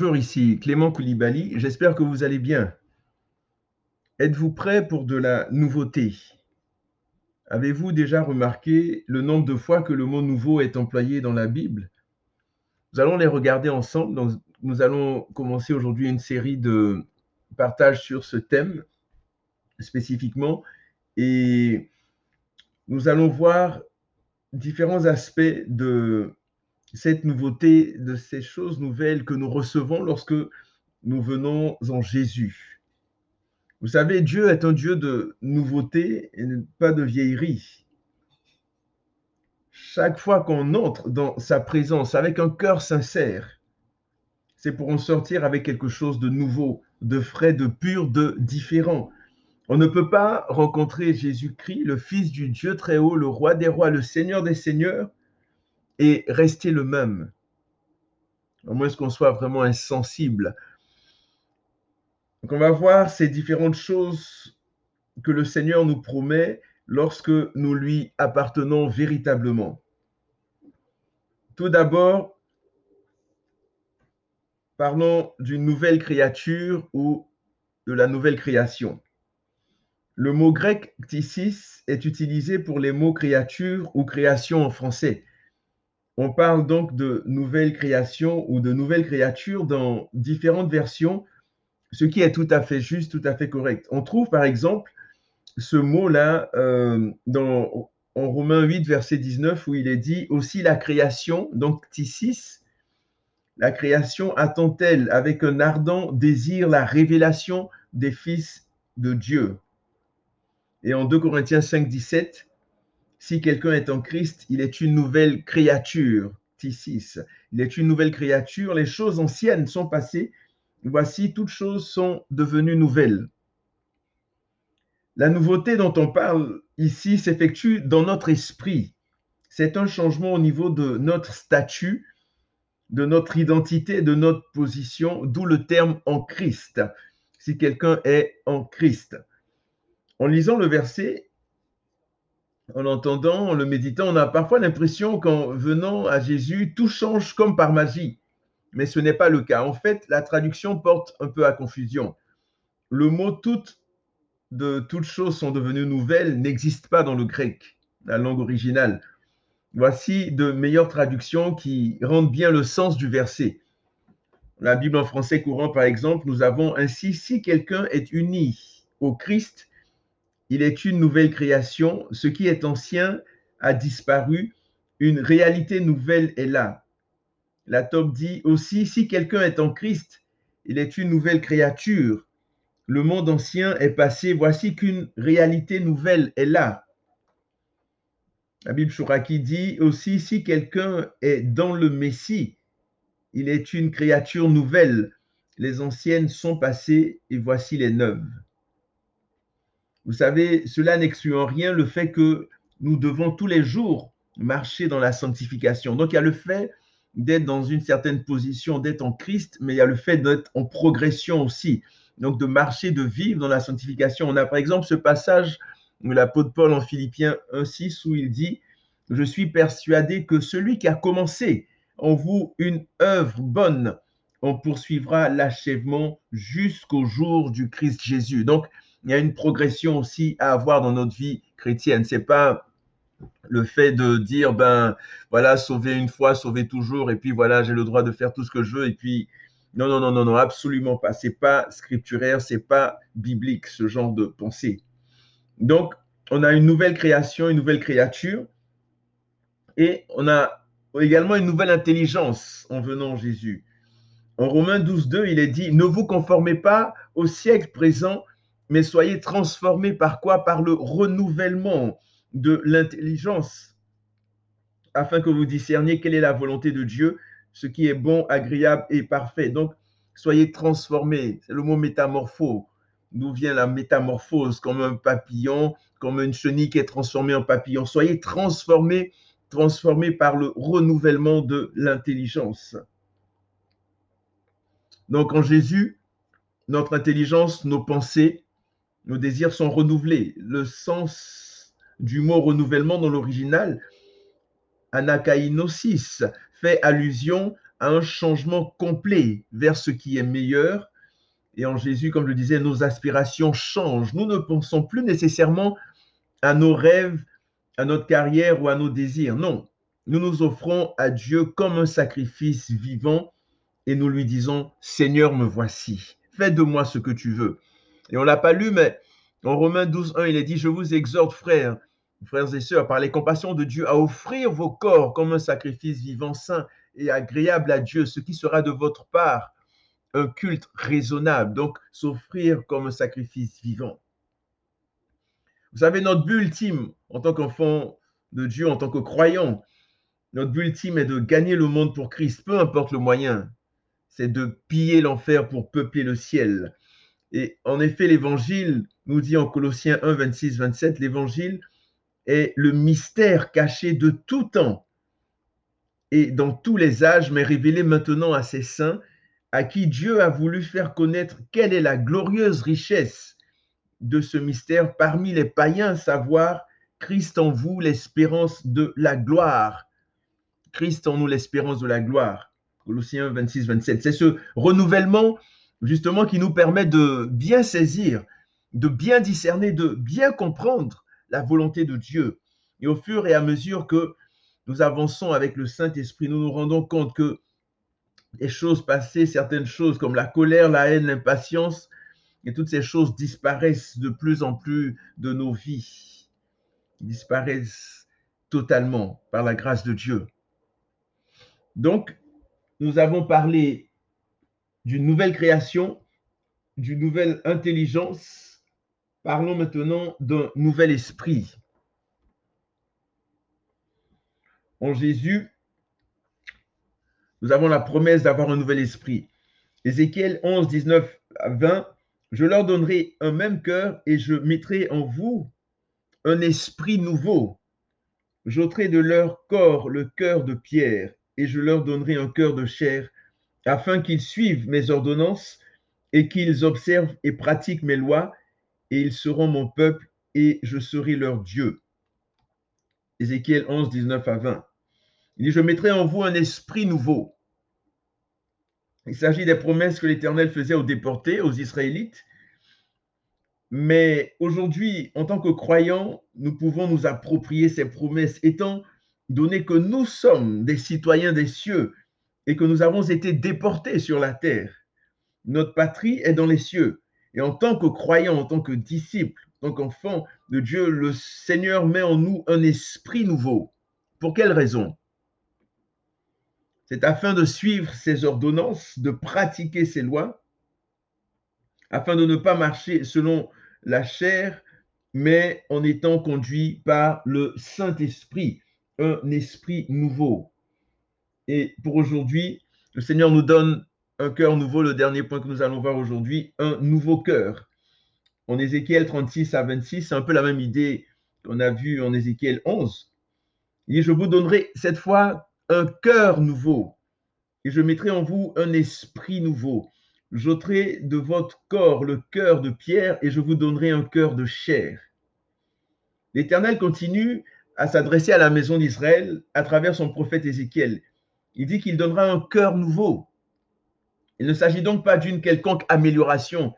Bonjour, ici Clément Koulibaly. J'espère que vous allez bien. Êtes-vous prêt pour de la nouveauté? Avez-vous déjà remarqué le nombre de fois que le mot nouveau est employé dans la Bible? Nous allons les regarder ensemble. nous allons commencer aujourd'hui une série de partages sur ce thème spécifiquement et nous allons voir différents aspects de cette nouveauté, de ces choses nouvelles que nous recevons lorsque nous venons en Jésus. Vous savez, Dieu est un Dieu de nouveauté et pas de vieillerie. Chaque fois qu'on entre dans sa présence avec un cœur sincère, c'est pour en sortir avec quelque chose de nouveau, de frais, de pur, de différent. On ne peut pas rencontrer Jésus-Christ, le Fils du Dieu très haut, le roi des rois, le Seigneur des seigneurs, et rester le même. Au moins qu'on soit vraiment insensible? Donc on va voir ces différentes choses que le Seigneur nous promet lorsque nous lui appartenons véritablement. Tout d'abord, parlons d'une nouvelle créature ou de la nouvelle création. Le mot grec ktisis est utilisé pour les mots créature ou création en français. On parle donc de nouvelle création ou de nouvelle créature dans différentes versions, ce qui est tout à fait juste, tout à fait correct. On trouve par exemple ce mot-là euh, dans en Romains 8, verset 19, où il est dit aussi la création, donc ktisis, la création attend-elle avec un ardent désir la révélation des fils de Dieu? Et en 2 Corinthiens 5, 17, si quelqu'un est en Christ, il est une nouvelle créature. Tissis. Il est une nouvelle créature. Les choses anciennes sont passées. Voici, toutes choses sont devenues nouvelles. La nouveauté dont on parle ici s'effectue dans notre esprit. C'est un changement au niveau de notre statut, de notre identité, de notre position, d'où le terme en Christ. Si quelqu'un est en Christ. En lisant le verset, en l'entendant, en le méditant, on a parfois l'impression qu'en venant à Jésus, tout change comme par magie. Mais ce n'est pas le cas. En fait, la traduction porte un peu à confusion. Le mot toutes de toutes choses sont devenues nouvelles n'existe pas dans le grec, la langue originale. Voici de meilleures traductions qui rendent bien le sens du verset. La Bible en français courant, par exemple, nous avons ainsi, si quelqu'un est uni au Christ, il est une nouvelle création. Ce qui est ancien a disparu. Une réalité nouvelle est là. La top dit aussi, si quelqu'un est en Christ, il est une nouvelle créature. Le monde ancien est passé. Voici qu'une réalité nouvelle est là. La Bible Chouraki dit aussi, si quelqu'un est dans le Messie, il est une créature nouvelle. Les anciennes sont passées et voici les neuves. Vous savez, cela n'exclut en rien le fait que nous devons tous les jours marcher dans la sanctification. Donc il y a le fait d'être dans une certaine position, d'être en Christ, mais il y a le fait d'être en progression aussi. Donc de marcher, de vivre dans la sanctification. On a par exemple ce passage de l'apôtre Paul en Philippiens 1.6 où il dit, je suis persuadé que celui qui a commencé en vous une œuvre bonne, on poursuivra l'achèvement jusqu'au jour du Christ Jésus. Donc, il y a une progression aussi à avoir dans notre vie chrétienne. C'est pas le fait de dire ben voilà sauver une fois, sauver toujours et puis voilà j'ai le droit de faire tout ce que je veux et puis non non non non non absolument pas. C'est pas scripturaire, c'est pas biblique ce genre de pensée. Donc on a une nouvelle création, une nouvelle créature et on a également une nouvelle intelligence en venant Jésus. En Romains 12, 2, il est dit, ne vous conformez pas au siècle présent, mais soyez transformés par quoi? Par le renouvellement de l'intelligence, afin que vous discerniez quelle est la volonté de Dieu, ce qui est bon, agréable et parfait. Donc, soyez transformés. C'est le mot métamorpho. D'où vient la métamorphose? Comme un papillon, comme une chenille qui est transformée en papillon. Soyez transformés, transformés par le renouvellement de l'intelligence. Donc, en Jésus, notre intelligence, nos pensées, nos désirs sont renouvelés. Le sens du mot renouvellement dans l'original, anakainosis, fait allusion à un changement complet vers ce qui est meilleur. Et en Jésus, comme je le disais, nos aspirations changent. Nous ne pensons plus nécessairement à nos rêves, à notre carrière ou à nos désirs. Non, nous nous offrons à Dieu comme un sacrifice vivant et nous lui disons, Seigneur, me voici. Fais de moi ce que tu veux. Et on l'a pas lu, mais en Romains 12, 1, il est dit, je vous exhorte, frères, frères et sœurs, par les compassions de Dieu, à offrir vos corps comme un sacrifice vivant, saint et agréable à Dieu, ce qui sera de votre part un culte raisonnable. Donc, s'offrir comme un sacrifice vivant. Vous savez, notre but ultime en tant qu'enfant de Dieu, en tant que croyant, notre but ultime est de gagner le monde pour Christ, peu importe le moyen. C'est de piller l'enfer pour peupler le ciel. Et en effet, l'évangile nous dit en Colossiens 1, 26, 27, l'évangile est le mystère caché de tout temps et dans tous les âges, mais révélé maintenant à ses saints, à qui Dieu a voulu faire connaître quelle est la glorieuse richesse de ce mystère parmi les païens, savoir Christ en vous, l'espérance de la gloire. Christ en nous, l'espérance de la gloire. Colossiens 26, 27. C'est ce renouvellement justement qui nous permet de bien saisir, de bien discerner, de bien comprendre la volonté de Dieu. Et au fur et à mesure que nous avançons avec le Saint-Esprit, nous nous rendons compte que les choses passées, certaines choses comme la colère, la haine, l'impatience, et toutes ces choses disparaissent de plus en plus de nos vies, disparaissent totalement par la grâce de Dieu. Donc, nous avons parlé d'une nouvelle création, d'une nouvelle intelligence. Parlons maintenant d'un nouvel esprit. En Jésus, nous avons la promesse d'avoir un nouvel esprit. Ézéchiel 11, 19 à 20, je leur donnerai un même cœur et je mettrai en vous un esprit nouveau. J'ôterai de leur corps le cœur de pierre et je leur donnerai un cœur de chair afin qu'ils suivent mes ordonnances et qu'ils observent et pratiquent mes lois, et ils seront mon peuple, et je serai leur Dieu. Ézéchiel 11, 19 à 20. Il dit, je mettrai en vous un esprit nouveau. Il s'agit des promesses que l'Éternel faisait aux déportés, aux Israélites. Mais aujourd'hui, en tant que croyants, nous pouvons nous approprier ces promesses, étant donné que nous sommes des citoyens des cieux et que nous avons été déportés sur la terre. Notre patrie est dans les cieux. Et en tant que croyants, en tant que disciples, en tant qu'enfants de Dieu, le Seigneur met en nous un esprit nouveau. Pour quelle raison? C'est afin de suivre ses ordonnances, de pratiquer ses lois, afin de ne pas marcher selon la chair, mais en étant conduit par le Saint-Esprit, un esprit nouveau. Et pour aujourd'hui, le Seigneur nous donne un cœur nouveau, le dernier point que nous allons voir aujourd'hui, un nouveau cœur. En Ézéchiel 36 à 26, c'est un peu la même idée qu'on a vue en Ézéchiel 11. Il dit, je vous donnerai cette fois un cœur nouveau et je mettrai en vous un esprit nouveau. J'ôterai de votre corps le cœur de pierre et je vous donnerai un cœur de chair. L'Éternel continue à s'adresser à la maison d'Israël à travers son prophète Ézéchiel. Il dit qu'il donnera un cœur nouveau. Il ne s'agit donc pas d'une quelconque amélioration,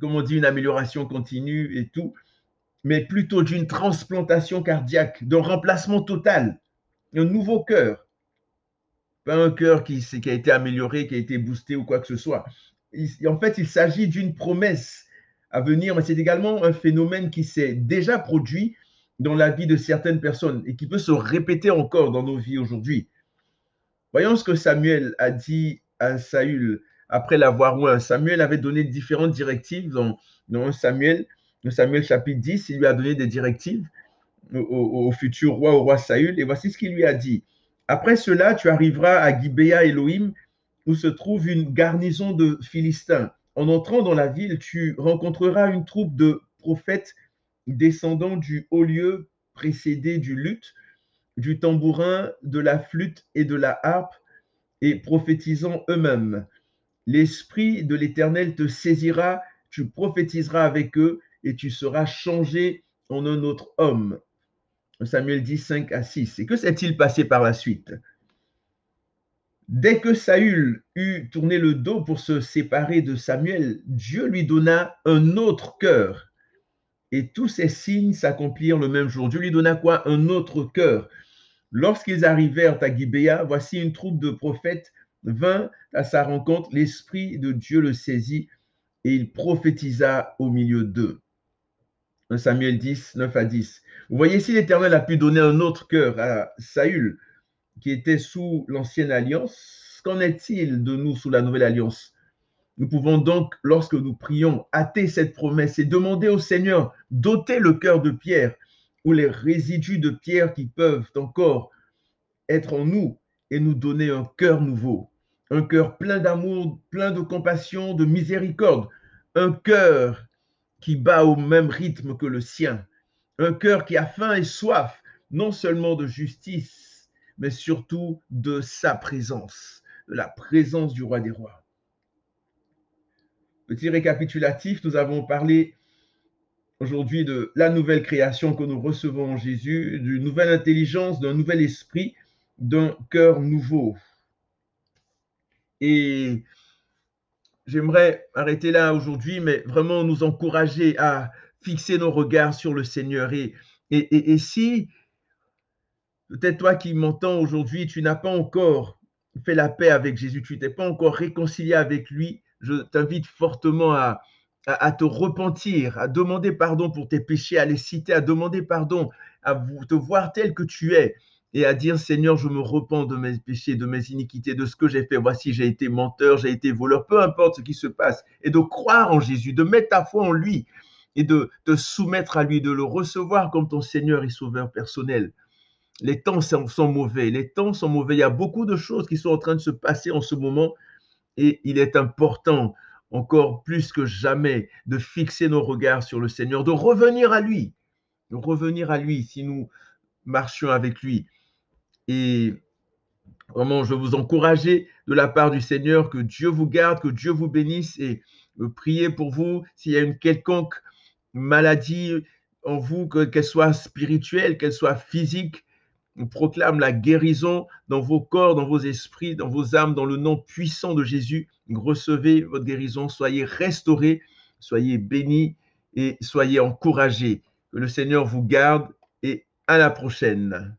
comme on dit, une amélioration continue et tout, mais plutôt d'une transplantation cardiaque, d'un remplacement total, un nouveau cœur. Pas un cœur qui, qui, a été amélioré, qui a été boosté ou quoi que ce soit. en fait, il s'agit d'une promesse à venir, mais c'est également un phénomène qui s'est déjà produit dans la vie de certaines personnes et qui peut se répéter encore dans nos vies aujourd'hui. Voyons ce que Samuel a dit à Saül après l'avoir oint. Samuel avait donné différentes directives dans, Samuel, dans Samuel chapitre 10, il lui a donné des directives au, futur roi, au roi Saül. Et voici ce qu'il lui a dit. Après cela, tu arriveras à Gibea Elohim, où se trouve une garnison de Philistins. En entrant dans la ville, tu rencontreras une troupe de prophètes descendant du haut lieu précédé du luth du tambourin, de la flûte et de la harpe, et prophétisant eux-mêmes. L'Esprit de l'Éternel te saisira, tu prophétiseras avec eux, et tu seras changé en un autre homme. Samuel dit 5 à 6. Et que s'est-il passé par la suite? Dès que Saül eut tourné le dos pour se séparer de Samuel, Dieu lui donna un autre cœur. Et tous ces signes s'accomplirent le même jour. Dieu lui donna quoi? Un autre cœur. Lorsqu'ils arrivèrent à Gibéa, voici une troupe de prophètes vint à sa rencontre. L'Esprit de Dieu le saisit et il prophétisa au milieu d'eux. 1 Samuel 10, 9 à 10. Vous voyez, si l'Éternel a pu donner un autre cœur à Saül, qui était sous l'ancienne alliance, qu'en est-il de nous sous la nouvelle alliance? Nous pouvons donc, lorsque nous prions, hâter cette promesse et demander au Seigneur d'ôter le cœur de pierre ou les résidus de pierre qui peuvent encore être en nous et nous donner un cœur nouveau, un cœur plein d'amour, plein de compassion, de miséricorde, un cœur qui bat au même rythme que le sien, un cœur qui a faim et soif, non seulement de justice, mais surtout de sa présence, de la présence du roi des rois. Petit récapitulatif, nous avons parlé aujourd'hui de la nouvelle création que nous recevons en Jésus, d'une nouvelle intelligence, d'un nouvel esprit, d'un cœur nouveau. Et j'aimerais arrêter là aujourd'hui, mais vraiment nous encourager à fixer nos regards sur le Seigneur. Et, et, si Peut-être toi qui m'entends aujourd'hui, tu n'as pas encore fait la paix avec Jésus, tu t'es pas encore réconcilié avec lui. Je t'invite fortement à, à, te repentir, à demander pardon pour tes péchés, à les citer, à demander pardon, à te voir tel que tu es et à dire Seigneur, je me repens de mes péchés, de mes iniquités, de ce que j'ai fait. Voici, j'ai été menteur, j'ai été voleur, peu importe ce qui se passe. Et de croire en Jésus, de mettre ta foi en lui et de te soumettre à lui, de le recevoir comme ton Seigneur et Sauveur personnel les temps sont, mauvais, les temps sont mauvais. Il y a beaucoup de choses qui sont en train de se passer en ce moment et il est important encore plus que jamais de fixer nos regards sur le Seigneur, de revenir à lui, de revenir à lui si nous marchions avec lui. Et vraiment, je vous encourager de la part du Seigneur que Dieu vous garde, que Dieu vous bénisse et prier pour vous s'il y a une quelconque maladie en vous, qu'elle soit spirituelle, qu'elle soit physique, on proclame la guérison dans vos corps, dans vos esprits, dans vos âmes, dans le nom puissant de Jésus. Recevez votre guérison, soyez restaurés, soyez bénis et soyez encouragés. Que le Seigneur vous garde et à la prochaine.